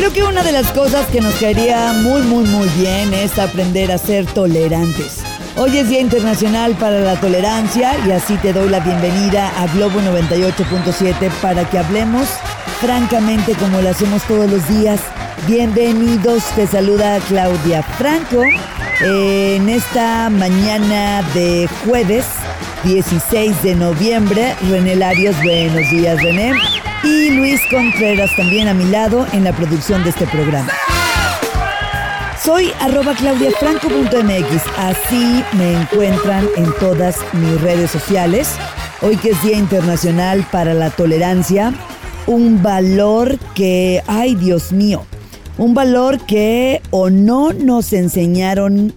Creo que una de las cosas que nos caería muy, muy, muy bien es aprender a ser tolerantes. Hoy es Día Internacional para la Tolerancia y así te doy la bienvenida a Globo 98.7 para que hablemos francamente como lo hacemos todos los días. Bienvenidos, te saluda Claudia Franco en esta mañana de jueves 16 de noviembre. René Larios, buenos días René. Y Luis Contreras también a mi lado en la producción de este programa. Soy arroba claudiafranco.mx, así me encuentran en todas mis redes sociales. Hoy que es Día Internacional para la Tolerancia, un valor que, ay Dios mío, un valor que o no nos enseñaron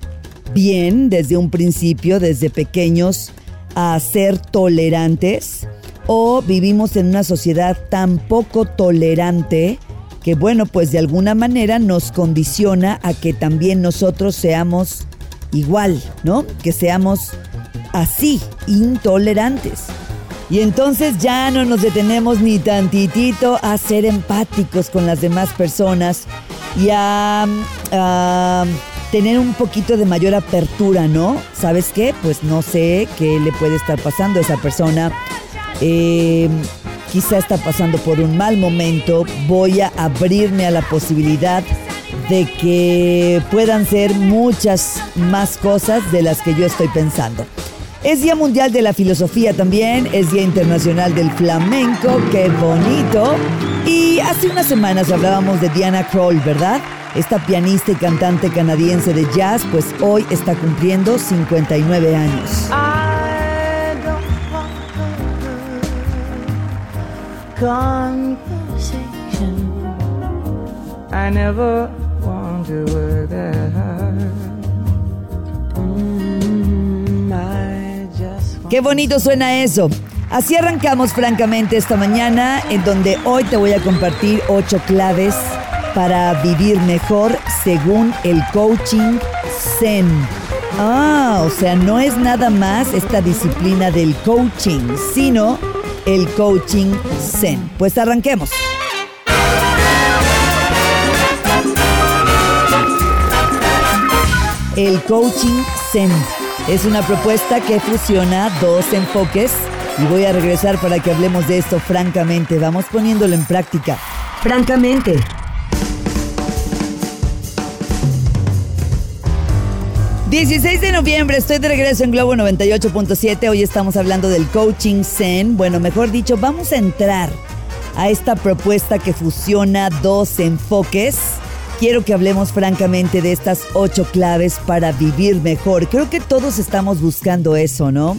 bien desde un principio, desde pequeños, a ser tolerantes, o vivimos en una sociedad tan poco tolerante que bueno, pues de alguna manera nos condiciona a que también nosotros seamos igual, ¿no? Que seamos así, intolerantes. Y entonces ya no nos detenemos ni tantitito a ser empáticos con las demás personas y a, tener un poquito de mayor apertura, ¿no? ¿Sabes qué? Pues no sé qué le puede estar pasando a esa persona. Eh, quizá está pasando por un mal momento, voy a abrirme a la posibilidad de que puedan ser muchas más cosas de las que yo estoy pensando. Es Día Mundial de la Filosofía también, es Día Internacional del Flamenco, qué bonito. Y hace unas semanas hablábamos de Diana Kroll, ¿verdad? Esta pianista y cantante canadiense de jazz, pues hoy está cumpliendo 59 años. I never want to work that hard. Mm, Qué bonito suena eso. Así arrancamos francamente esta mañana, en donde hoy te voy a compartir ocho claves para vivir mejor según el coaching Zen. Ah, o sea, no es nada más esta disciplina del coaching, sino el coaching Zen. Pues arranquemos. El coaching Zen es una propuesta que fusiona dos enfoques y voy a regresar para que hablemos de esto francamente. Vamos poniéndolo en práctica. Francamente. 16 de noviembre, estoy de regreso en Globo 98.7. Hoy estamos hablando del coaching Zen. Bueno, mejor dicho, vamos a entrar a esta propuesta que fusiona dos enfoques. Quiero que hablemos francamente de estas ocho claves para vivir mejor. Creo que todos estamos buscando eso, ¿no?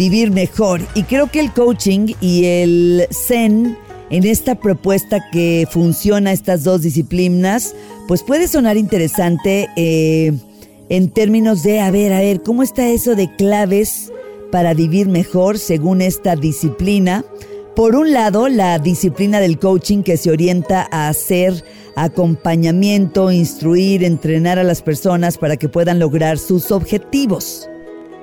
Vivir mejor. Y creo que el coaching y el Zen en esta propuesta que funciona estas dos disciplinas, pues puede sonar interesante. Eh, en términos de, a ver, a ver, ¿cómo está eso de claves para vivir mejor según esta disciplina? Por un lado, la disciplina del coaching que se orienta a hacer acompañamiento, instruir, entrenar a las personas para que puedan lograr sus objetivos.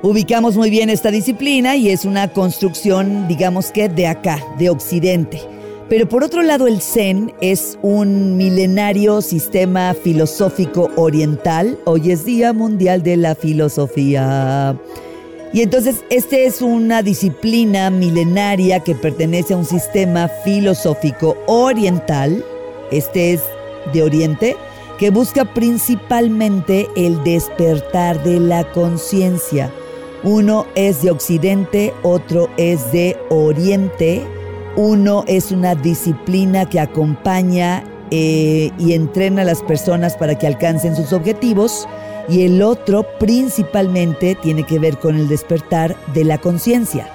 Ubicamos muy bien esta disciplina y es una construcción, digamos que, de acá, de Occidente. Pero por otro lado, el Zen es un milenario sistema filosófico oriental. Hoy es Día Mundial de la Filosofía. Y entonces, este es una disciplina milenaria que pertenece a un sistema filosófico oriental. Este es de Oriente, que busca principalmente el despertar de la conciencia. Uno es de Occidente, otro es de Oriente uno es una disciplina que acompaña eh, y entrena a las personas para que alcancen sus objetivos y el otro principalmente tiene que ver con el despertar de la conciencia.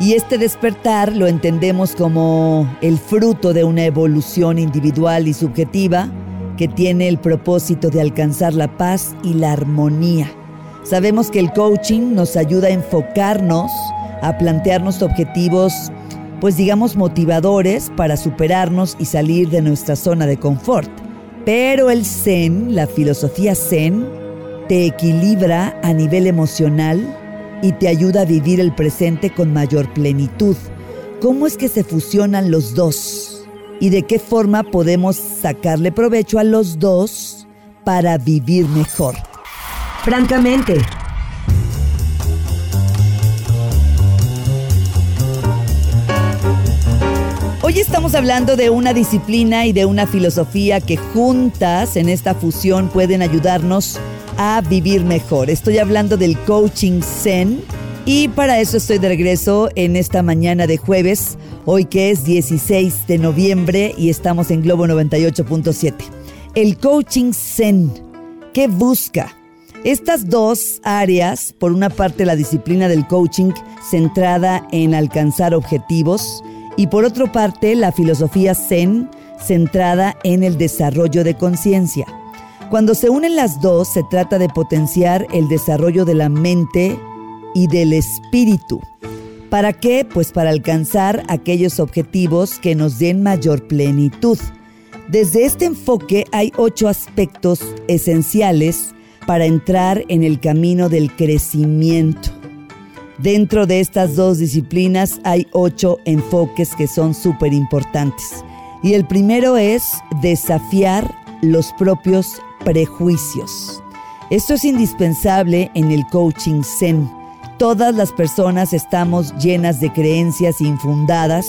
Y este despertar lo entendemos como el fruto de una evolución individual y subjetiva que tiene el propósito de alcanzar la paz y la armonía. Sabemos que el coaching nos ayuda a enfocarnos, a plantearnos objetivos pues digamos motivadores para superarnos y salir de nuestra zona de confort. Pero el Zen, la filosofía Zen, te equilibra a nivel emocional y te ayuda a vivir el presente con mayor plenitud. ¿Cómo es que se fusionan los dos? y de qué forma podemos sacarle provecho a los dos para vivir mejor. Francamente. Hoy estamos hablando de una disciplina y de una filosofía que juntas en esta fusión pueden ayudarnos a vivir mejor. Estoy hablando del coaching Zen y para eso estoy de regreso en esta mañana de jueves, hoy que es 16 de noviembre y estamos en Globo 98.7. El coaching Zen, ¿qué busca? Estas dos áreas, por una parte la disciplina del coaching centrada en alcanzar objetivos y por otra parte la filosofía Zen centrada en el desarrollo de conciencia. Cuando se unen las dos se trata de potenciar el desarrollo de la mente, y del espíritu. ¿Para qué? Pues para alcanzar aquellos objetivos que nos den mayor plenitud. Desde este enfoque hay ocho aspectos esenciales para entrar en el camino del crecimiento. Dentro de estas dos disciplinas hay ocho enfoques que son súper importantes. Y el primero es desafiar los propios prejuicios. Esto es indispensable en el coaching Zen Todas las personas estamos llenas de creencias infundadas,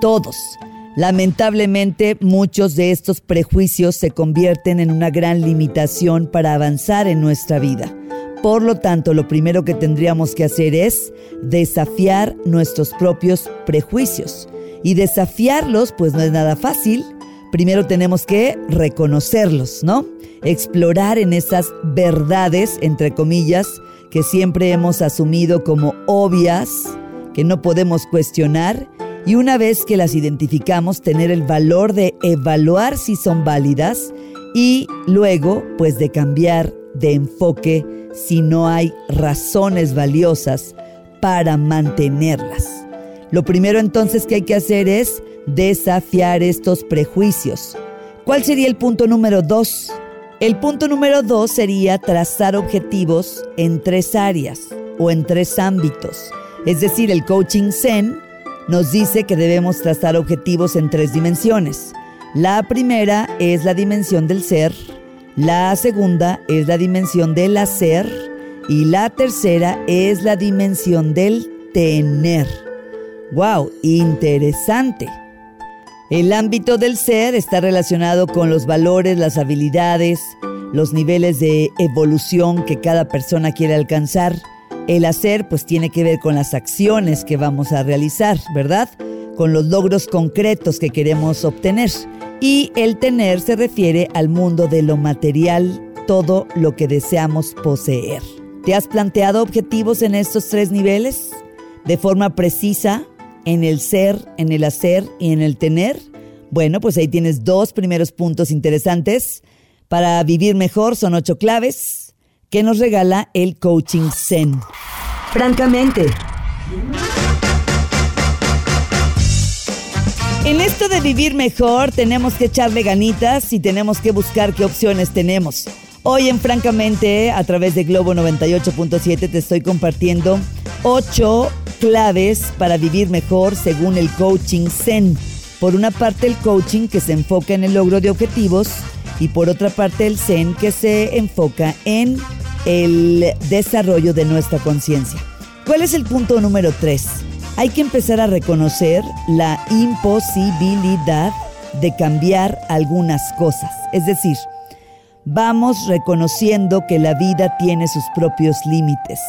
todos. Lamentablemente muchos de estos prejuicios se convierten en una gran limitación para avanzar en nuestra vida. Por lo tanto, lo primero que tendríamos que hacer es desafiar nuestros propios prejuicios. Y desafiarlos, pues no es nada fácil. Primero tenemos que reconocerlos, ¿no? Explorar en esas verdades, entre comillas, que siempre hemos asumido como obvias, que no podemos cuestionar, y una vez que las identificamos, tener el valor de evaluar si son válidas y luego, pues de cambiar de enfoque si no hay razones valiosas para mantenerlas. Lo primero entonces que hay que hacer es desafiar estos prejuicios. ¿Cuál sería el punto número dos? El punto número dos sería trazar objetivos en tres áreas o en tres ámbitos. Es decir, el coaching Zen nos dice que debemos trazar objetivos en tres dimensiones. La primera es la dimensión del ser, la segunda es la dimensión del hacer y la tercera es la dimensión del tener. ¡Wow! Interesante. El ámbito del ser está relacionado con los valores, las habilidades, los niveles de evolución que cada persona quiere alcanzar. El hacer pues tiene que ver con las acciones que vamos a realizar, ¿verdad? Con los logros concretos que queremos obtener. Y el tener se refiere al mundo de lo material, todo lo que deseamos poseer. ¿Te has planteado objetivos en estos tres niveles? De forma precisa, en el ser, en el hacer y en el tener? Bueno, pues ahí tienes dos primeros puntos interesantes. Para vivir mejor son ocho claves que nos regala el coaching Zen. Francamente. En esto de vivir mejor tenemos que echarle ganitas y tenemos que buscar qué opciones tenemos. Hoy en Francamente, a través de Globo 98.7, te estoy compartiendo ocho claves para vivir mejor según el coaching Zen. Por una parte el coaching que se enfoca en el logro de objetivos y por otra parte el Zen que se enfoca en el desarrollo de nuestra conciencia. ¿Cuál es el punto número tres? Hay que empezar a reconocer la imposibilidad de cambiar algunas cosas. Es decir, vamos reconociendo que la vida tiene sus propios límites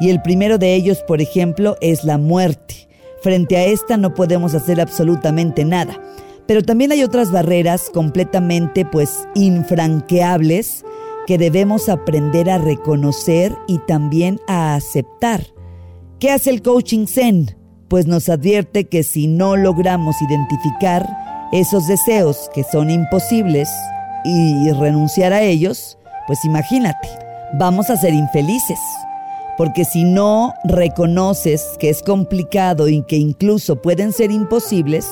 y el primero de ellos, por ejemplo, es la muerte. Frente a esta no podemos hacer absolutamente nada. Pero también hay otras barreras completamente pues infranqueables que debemos aprender a reconocer y también a aceptar. ¿Qué hace el coaching Zen? Pues nos advierte que si no logramos identificar esos deseos que son imposibles y renunciar a ellos, pues imagínate, vamos a ser infelices. Porque si no reconoces que es complicado y que incluso pueden ser imposibles,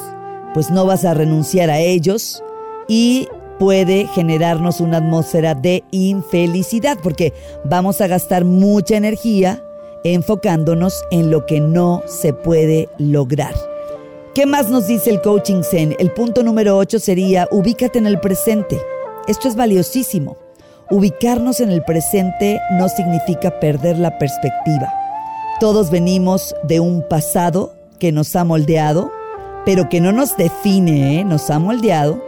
pues no vas a renunciar a ellos y puede generarnos una atmósfera de infelicidad porque vamos a gastar mucha energía enfocándonos en lo que no se puede lograr. ¿Qué más nos dice el coaching Zen? El punto número 8 sería ubícate en el presente. Esto es valiosísimo. Ubicarnos en el presente no significa perder la perspectiva. Todos venimos de un pasado que nos ha moldeado, pero que no nos define, ¿eh? nos ha moldeado,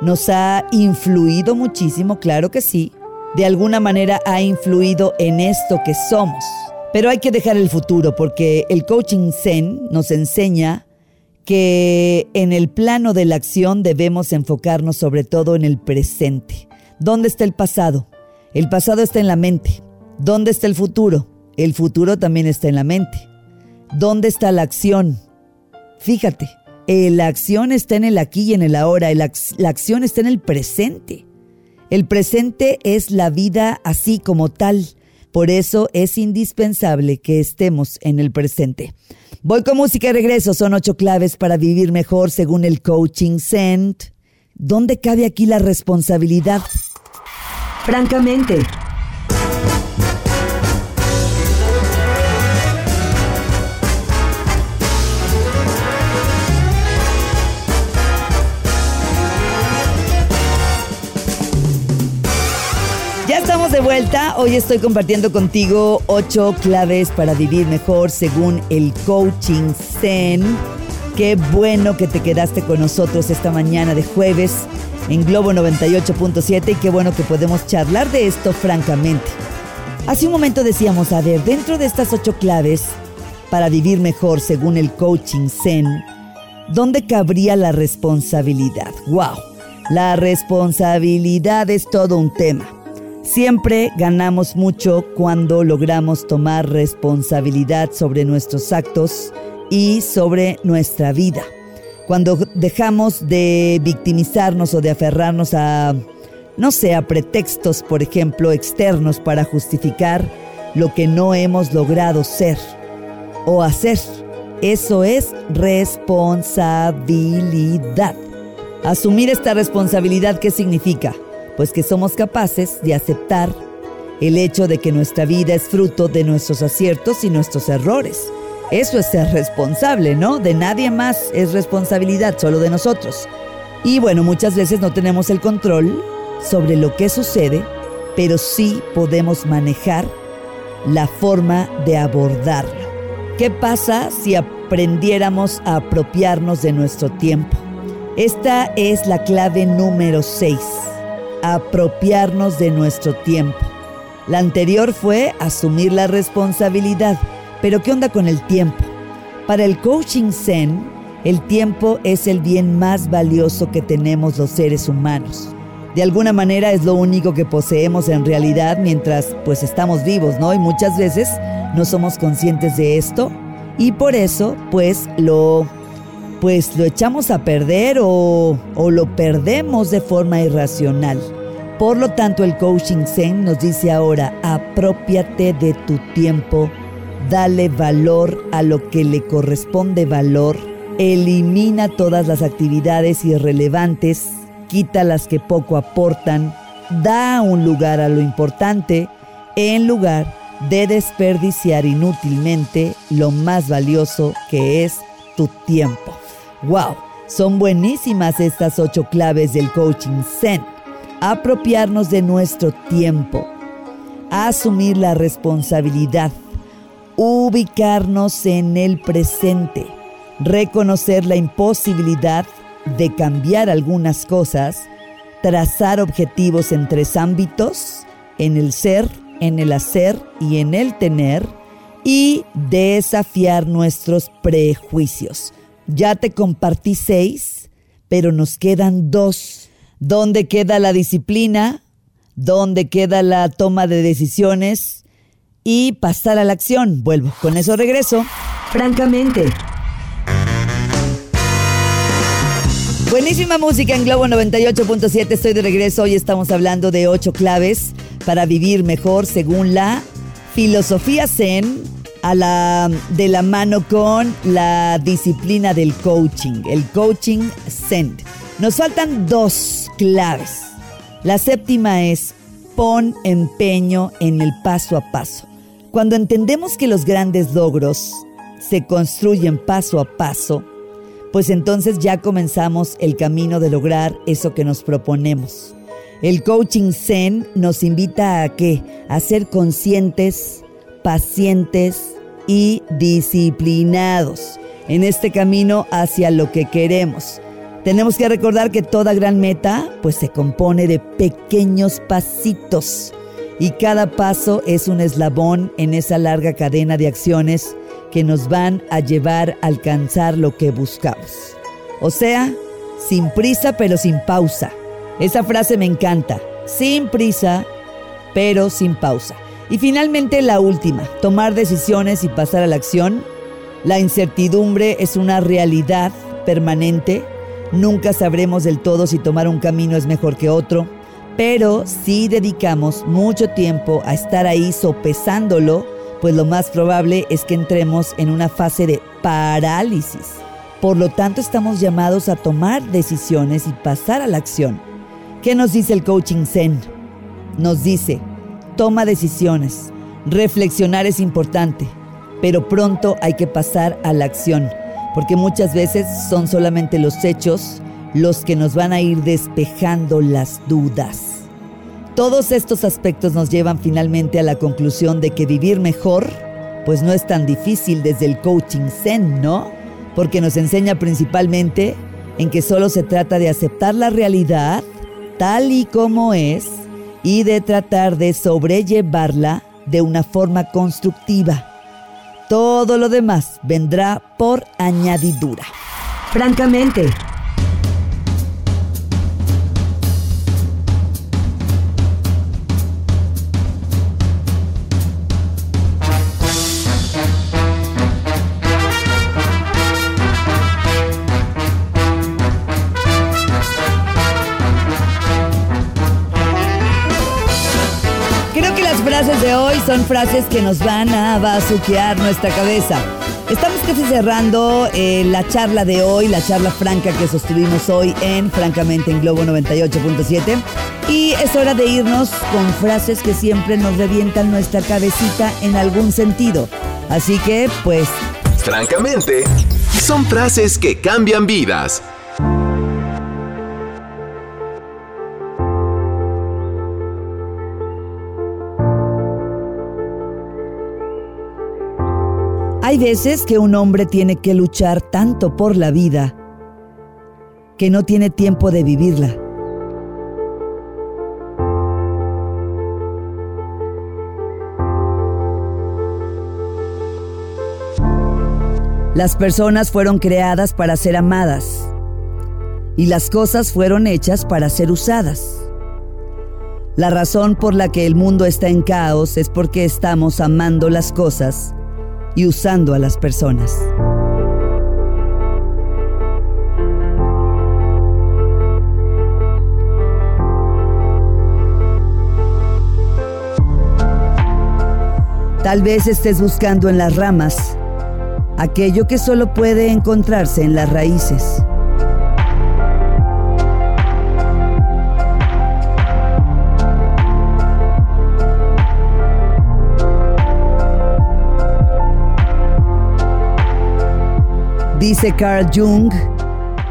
nos ha influido muchísimo, claro que sí, de alguna manera ha influido en esto que somos. Pero hay que dejar el futuro porque el coaching Zen nos enseña que en el plano de la acción debemos enfocarnos sobre todo en el presente. ¿Dónde está el pasado? El pasado está en la mente. ¿Dónde está el futuro? El futuro también está en la mente. ¿Dónde está la acción? Fíjate, la acción está en el aquí y en el ahora, la, acción está en el presente. El presente es la vida así como tal. Por eso es indispensable que estemos en el presente. Voy con música y regreso. Son ocho claves para vivir mejor según el coaching Cent. ¿Dónde cabe aquí la responsabilidad? Francamente. De vuelta. Hoy estoy compartiendo contigo ocho claves para vivir mejor según el coaching Zen. Qué bueno que te quedaste con nosotros esta mañana de jueves en Globo 98.7 y qué bueno que podemos charlar de esto francamente. Hace un momento decíamos, a ver, dentro de estas ocho claves para vivir mejor según el coaching Zen, ¿dónde cabría la responsabilidad? ¡Wow! La responsabilidad es todo un tema. Siempre ganamos mucho cuando logramos tomar responsabilidad sobre nuestros actos y sobre nuestra vida. Cuando dejamos de victimizarnos o de aferrarnos a, no sé, a pretextos, por ejemplo, externos para justificar lo que no hemos logrado ser o hacer. Eso es responsabilidad. Asumir esta responsabilidad, ¿qué significa? Pues que somos capaces de aceptar el hecho de que nuestra vida es fruto de nuestros aciertos y nuestros errores. Eso es ser responsable, ¿no? De nadie más es responsabilidad, solo de nosotros. Y bueno, muchas veces no tenemos el control sobre lo que sucede, pero sí podemos manejar la forma de abordarlo. ¿Qué pasa si aprendiéramos a apropiarnos de nuestro tiempo? Esta es la clave número 6 apropiarnos de nuestro tiempo. La anterior fue asumir la responsabilidad, pero ¿qué onda con el tiempo? Para el coaching Zen, el tiempo es el bien más valioso que tenemos los seres humanos. De alguna manera es lo único que poseemos en realidad mientras pues estamos vivos, ¿no? Y muchas veces no somos conscientes de esto y por eso pues lo pues lo echamos a perder o, o lo perdemos de forma irracional. Por lo tanto, el coaching Zen nos dice ahora, apropiate de tu tiempo, dale valor a lo que le corresponde valor, elimina todas las actividades irrelevantes, quita las que poco aportan, da un lugar a lo importante en lugar de desperdiciar inútilmente lo más valioso que es tu tiempo. ¡Wow! Son buenísimas estas ocho claves del coaching Zen apropiarnos de nuestro tiempo, asumir la responsabilidad, ubicarnos en el presente, reconocer la imposibilidad de cambiar algunas cosas, trazar objetivos en tres ámbitos, en el ser, en el hacer y en el tener, y desafiar nuestros prejuicios. Ya te compartí seis, pero nos quedan dos ¿Dónde queda la disciplina? ¿Dónde queda la toma de decisiones? Y pasar a la acción. Vuelvo, con eso regreso. Francamente. Buenísima música en Globo 98.7. Estoy de regreso. Hoy estamos hablando de ocho claves para vivir mejor según la filosofía Zen a la, de la mano con la disciplina del coaching, el coaching Zen. Nos faltan dos claves. La séptima es pon empeño en el paso a paso. Cuando entendemos que los grandes logros se construyen paso a paso, pues entonces ya comenzamos el camino de lograr eso que nos proponemos. El coaching Zen nos invita a qué? A ser conscientes, pacientes y disciplinados en este camino hacia lo que queremos. Tenemos que recordar que toda gran meta pues se compone de pequeños pasitos y cada paso es un eslabón en esa larga cadena de acciones que nos van a llevar a alcanzar lo que buscamos. O sea, sin prisa pero sin pausa. Esa frase me encanta. Sin prisa pero sin pausa. Y finalmente la última, tomar decisiones y pasar a la acción. La incertidumbre es una realidad permanente. Nunca sabremos del todo si tomar un camino es mejor que otro, pero si dedicamos mucho tiempo a estar ahí sopesándolo, pues lo más probable es que entremos en una fase de parálisis. Por lo tanto, estamos llamados a tomar decisiones y pasar a la acción. ¿Qué nos dice el coaching Zen? Nos dice, toma decisiones. Reflexionar es importante, pero pronto hay que pasar a la acción, porque muchas veces son solamente los hechos los que nos van a ir despejando las dudas. Todos estos aspectos nos llevan finalmente a la conclusión de que vivir mejor, pues no es tan difícil desde el coaching zen, ¿no? Porque nos enseña principalmente en que solo se trata de aceptar la realidad tal y como es y de tratar de sobrellevarla de una forma constructiva. Todo lo demás vendrá por añadidura. Francamente, frases de hoy son frases que nos van a bazuquear nuestra cabeza. Estamos casi cerrando eh, la charla de hoy, la charla franca que sostuvimos hoy en Francamente en Globo 98.7. Y es hora de irnos con frases que siempre nos revientan nuestra cabecita en algún sentido. Así que, pues... Francamente, son frases que cambian vidas. Hay veces que un hombre tiene que luchar tanto por la vida que no tiene tiempo de vivirla. Las personas fueron creadas para ser amadas y las cosas fueron hechas para ser usadas. La razón por la que el mundo está en caos es porque estamos amando las cosas y usando a las personas. Tal vez estés buscando en las ramas aquello que solo puede encontrarse en las raíces. Dice Carl Jung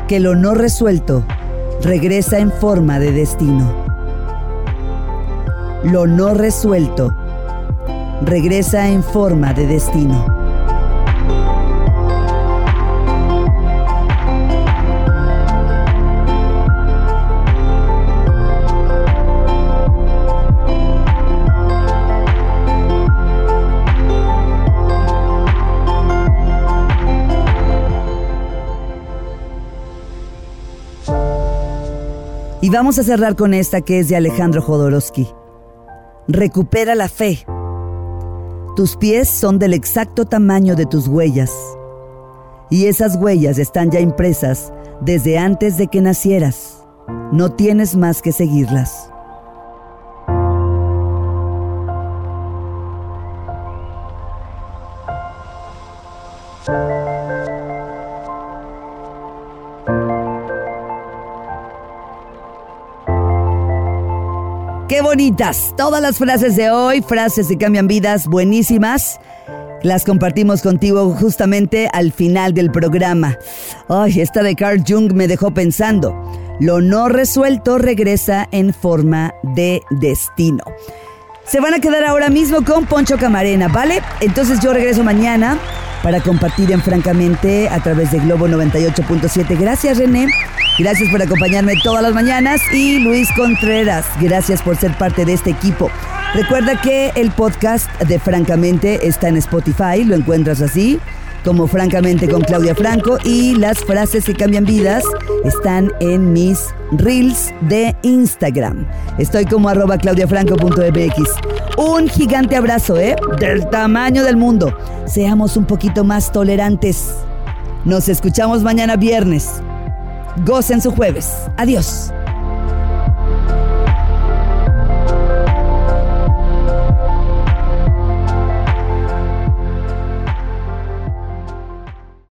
que lo no resuelto regresa en forma de destino. Lo no resuelto regresa en forma de destino. Vamos a cerrar con esta que es de Alejandro Jodorowsky. Recupera la fe. Tus pies son del exacto tamaño de tus huellas. Y esas huellas están ya impresas desde antes de que nacieras. No tienes más que seguirlas. Qué bonitas. Todas las frases de hoy, frases que cambian vidas, buenísimas. Las compartimos contigo justamente al final del programa. Ay, esta de Carl Jung me dejó pensando. Lo no resuelto regresa en forma de destino. Se van a quedar ahora mismo con Poncho Camarena, ¿vale? Entonces yo regreso mañana para compartir en Francamente a través de Globo 98.7. Gracias, René. Gracias por acompañarme todas las mañanas. Y Luis Contreras, gracias por ser parte de este equipo. Recuerda que el podcast de Francamente está en Spotify, lo encuentras así como Francamente con Claudia Franco y las frases que cambian vidas están en mis reels de Instagram. Estoy como arroba claudiafranco.mx. Un gigante abrazo, ¿eh? Del tamaño del mundo. Seamos un poquito más tolerantes. Nos escuchamos mañana viernes. Gocen su jueves. Adiós.